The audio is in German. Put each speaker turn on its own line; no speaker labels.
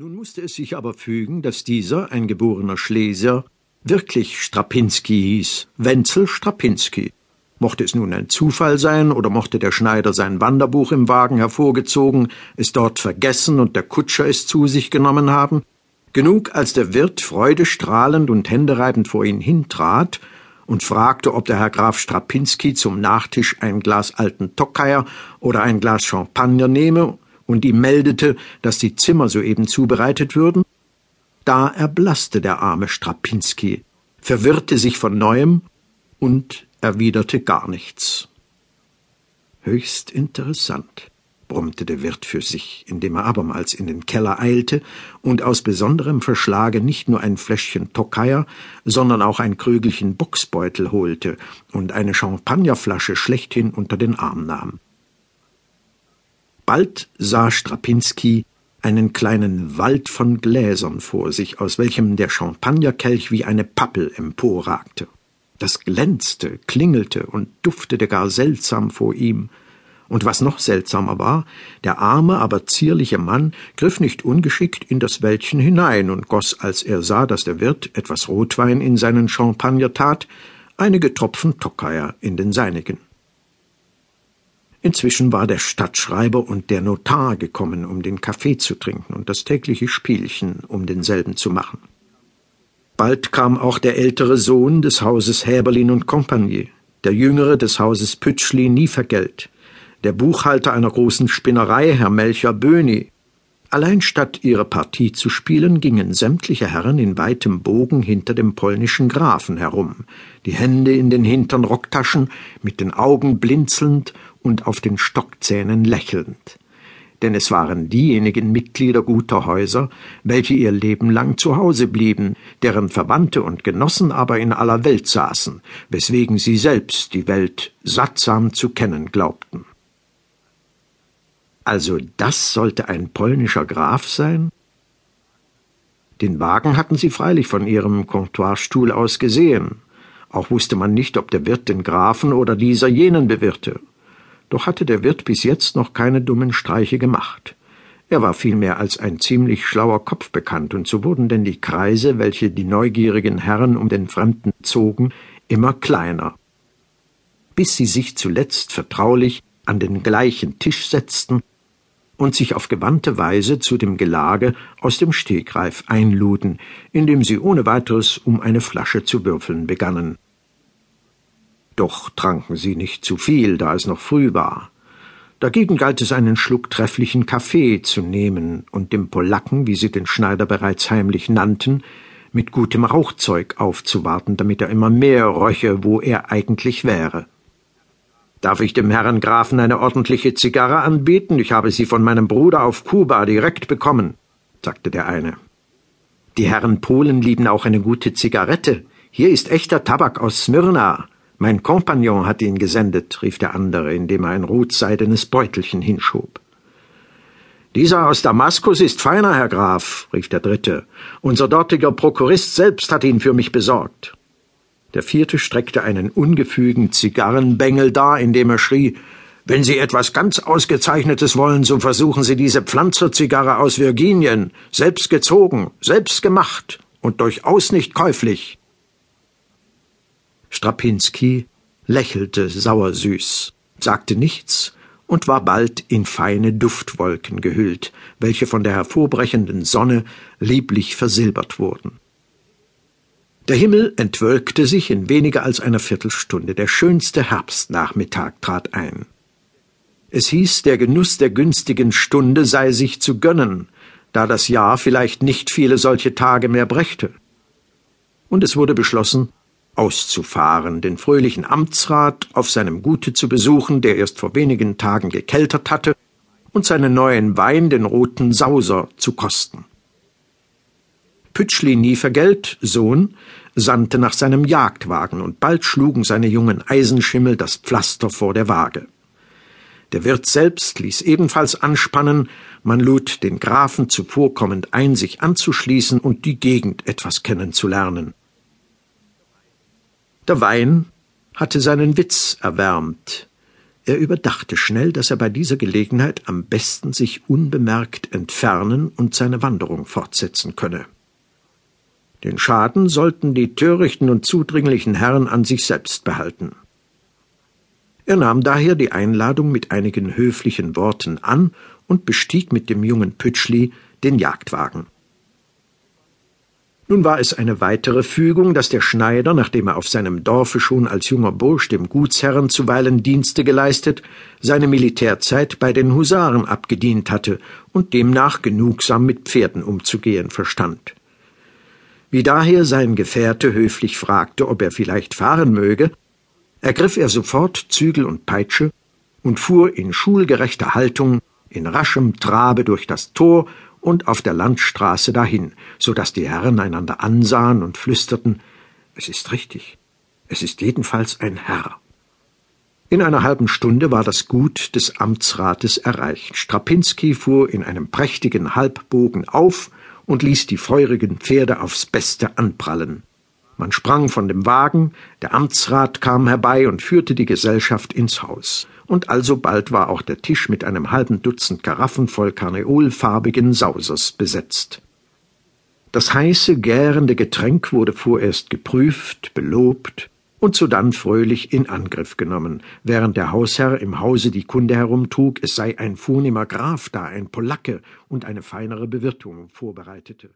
Nun musste es sich aber fügen, dass dieser, ein geborener Schlesier, wirklich Strapinski hieß, Wenzel Strapinski. Mochte es nun ein Zufall sein, oder mochte der Schneider sein Wanderbuch im Wagen hervorgezogen, es dort vergessen und der Kutscher es zu sich genommen haben, genug als der Wirt freudestrahlend und händereibend vor ihn hintrat und fragte, ob der Herr Graf Strapinski zum Nachtisch ein Glas alten Tokaier oder ein Glas Champagner nehme und ihm meldete, dass die Zimmer soeben zubereitet würden, da erblaßte der arme Strapinski, verwirrte sich von neuem und erwiderte gar nichts. Höchst interessant, brummte der Wirt für sich, indem er abermals in den Keller eilte und aus besonderem Verschlage nicht nur ein Fläschchen Tokaier, sondern auch ein Krügelchen Boxbeutel holte und eine Champagnerflasche schlechthin unter den Arm nahm. Bald sah Strapinski einen kleinen Wald von Gläsern vor sich, aus welchem der Champagnerkelch wie eine Pappel emporragte. Das glänzte, klingelte und duftete gar seltsam vor ihm. Und was noch seltsamer war, der arme, aber zierliche Mann griff nicht ungeschickt in das Wäldchen hinein und goss, als er sah, dass der Wirt etwas Rotwein in seinen Champagner tat, einige Tropfen Tokaier in den seinigen. Inzwischen war der Stadtschreiber und der Notar gekommen, um den Kaffee zu trinken und das tägliche Spielchen um denselben zu machen. Bald kam auch der ältere Sohn des Hauses Häberlin und Compagnie, der jüngere des Hauses Pütschli Nievergelt, der Buchhalter einer großen Spinnerei, Herr Melcher Böhni. Allein statt ihre Partie zu spielen, gingen sämtliche Herren in weitem Bogen hinter dem polnischen Grafen herum, die Hände in den hintern Rocktaschen, mit den Augen blinzelnd und auf den Stockzähnen lächelnd. Denn es waren diejenigen Mitglieder guter Häuser, welche ihr Leben lang zu Hause blieben, deren Verwandte und Genossen aber in aller Welt saßen, weswegen sie selbst die Welt sattsam zu kennen glaubten. Also das sollte ein polnischer Graf sein? Den Wagen hatten sie freilich von ihrem Comptoirstuhl aus gesehen. Auch wusste man nicht, ob der Wirt den Grafen oder dieser jenen bewirte. Doch hatte der Wirt bis jetzt noch keine dummen Streiche gemacht. Er war vielmehr als ein ziemlich schlauer Kopf bekannt, und so wurden denn die Kreise, welche die neugierigen Herren um den Fremden zogen, immer kleiner, bis sie sich zuletzt vertraulich an den gleichen Tisch setzten und sich auf gewandte Weise zu dem Gelage aus dem Stegreif einluden, indem sie ohne weiteres um eine Flasche zu würfeln begannen. Doch tranken sie nicht zu viel, da es noch früh war. Dagegen galt es einen Schluck trefflichen Kaffee zu nehmen und dem Polacken, wie sie den Schneider bereits heimlich nannten, mit gutem Rauchzeug aufzuwarten, damit er immer mehr röche, wo er eigentlich wäre. Darf ich dem Herrn Grafen eine ordentliche Zigarre anbieten? Ich habe sie von meinem Bruder auf Kuba direkt bekommen, sagte der eine. Die Herren Polen lieben auch eine gute Zigarette. Hier ist echter Tabak aus Smyrna. Mein Kompagnon hat ihn gesendet, rief der andere, indem er ein rotseidenes Beutelchen hinschob. Dieser aus Damaskus ist feiner, Herr Graf, rief der dritte. Unser dortiger Prokurist selbst hat ihn für mich besorgt. Der vierte streckte einen ungefügen Zigarrenbengel dar, indem er schrie Wenn Sie etwas ganz Ausgezeichnetes wollen, so versuchen Sie diese Pflanzerzigarre aus Virginien, selbst gezogen, selbst gemacht und durchaus nicht käuflich. Strapinski lächelte sauersüß, sagte nichts und war bald in feine Duftwolken gehüllt, welche von der hervorbrechenden Sonne lieblich versilbert wurden. Der Himmel entwölkte sich in weniger als einer Viertelstunde. Der schönste Herbstnachmittag trat ein. Es hieß, der Genuss der günstigen Stunde sei sich zu gönnen, da das Jahr vielleicht nicht viele solche Tage mehr brächte. Und es wurde beschlossen, auszufahren, den fröhlichen Amtsrat auf seinem Gute zu besuchen, der erst vor wenigen Tagen gekeltert hatte, und seinen neuen Wein, den roten Sauser, zu kosten. Pütschli Nievergelt, Sohn, sandte nach seinem Jagdwagen, und bald schlugen seine jungen Eisenschimmel das Pflaster vor der Waage. Der Wirt selbst ließ ebenfalls anspannen, man lud den Grafen zuvorkommend ein, sich anzuschließen und die Gegend etwas kennenzulernen. Der Wein hatte seinen Witz erwärmt. Er überdachte schnell, dass er bei dieser Gelegenheit am besten sich unbemerkt entfernen und seine Wanderung fortsetzen könne. Den Schaden sollten die törichten und zudringlichen Herren an sich selbst behalten. Er nahm daher die Einladung mit einigen höflichen Worten an und bestieg mit dem jungen Pütschli den Jagdwagen. Nun war es eine weitere Fügung, dass der Schneider, nachdem er auf seinem Dorfe schon als junger Bursch dem Gutsherren zuweilen Dienste geleistet, seine Militärzeit bei den Husaren abgedient hatte und demnach genugsam mit Pferden umzugehen verstand. Wie daher sein Gefährte höflich fragte, ob er vielleicht fahren möge, ergriff er sofort Zügel und Peitsche und fuhr in schulgerechter Haltung in raschem Trabe durch das Tor und auf der Landstraße dahin, so dass die Herren einander ansahen und flüsterten Es ist richtig, es ist jedenfalls ein Herr. In einer halben Stunde war das Gut des Amtsrates erreicht. Strapinski fuhr in einem prächtigen Halbbogen auf und ließ die feurigen Pferde aufs Beste anprallen. Man sprang von dem Wagen, der Amtsrat kam herbei und führte die Gesellschaft ins Haus. Und alsobald war auch der Tisch mit einem halben Dutzend Karaffen voll karneolfarbigen Sausers besetzt. Das heiße, gärende Getränk wurde vorerst geprüft, belobt und sodann fröhlich in Angriff genommen, während der Hausherr im Hause die Kunde herumtrug, es sei ein vornehmer Graf da, ein Polacke und eine feinere Bewirtung vorbereitete.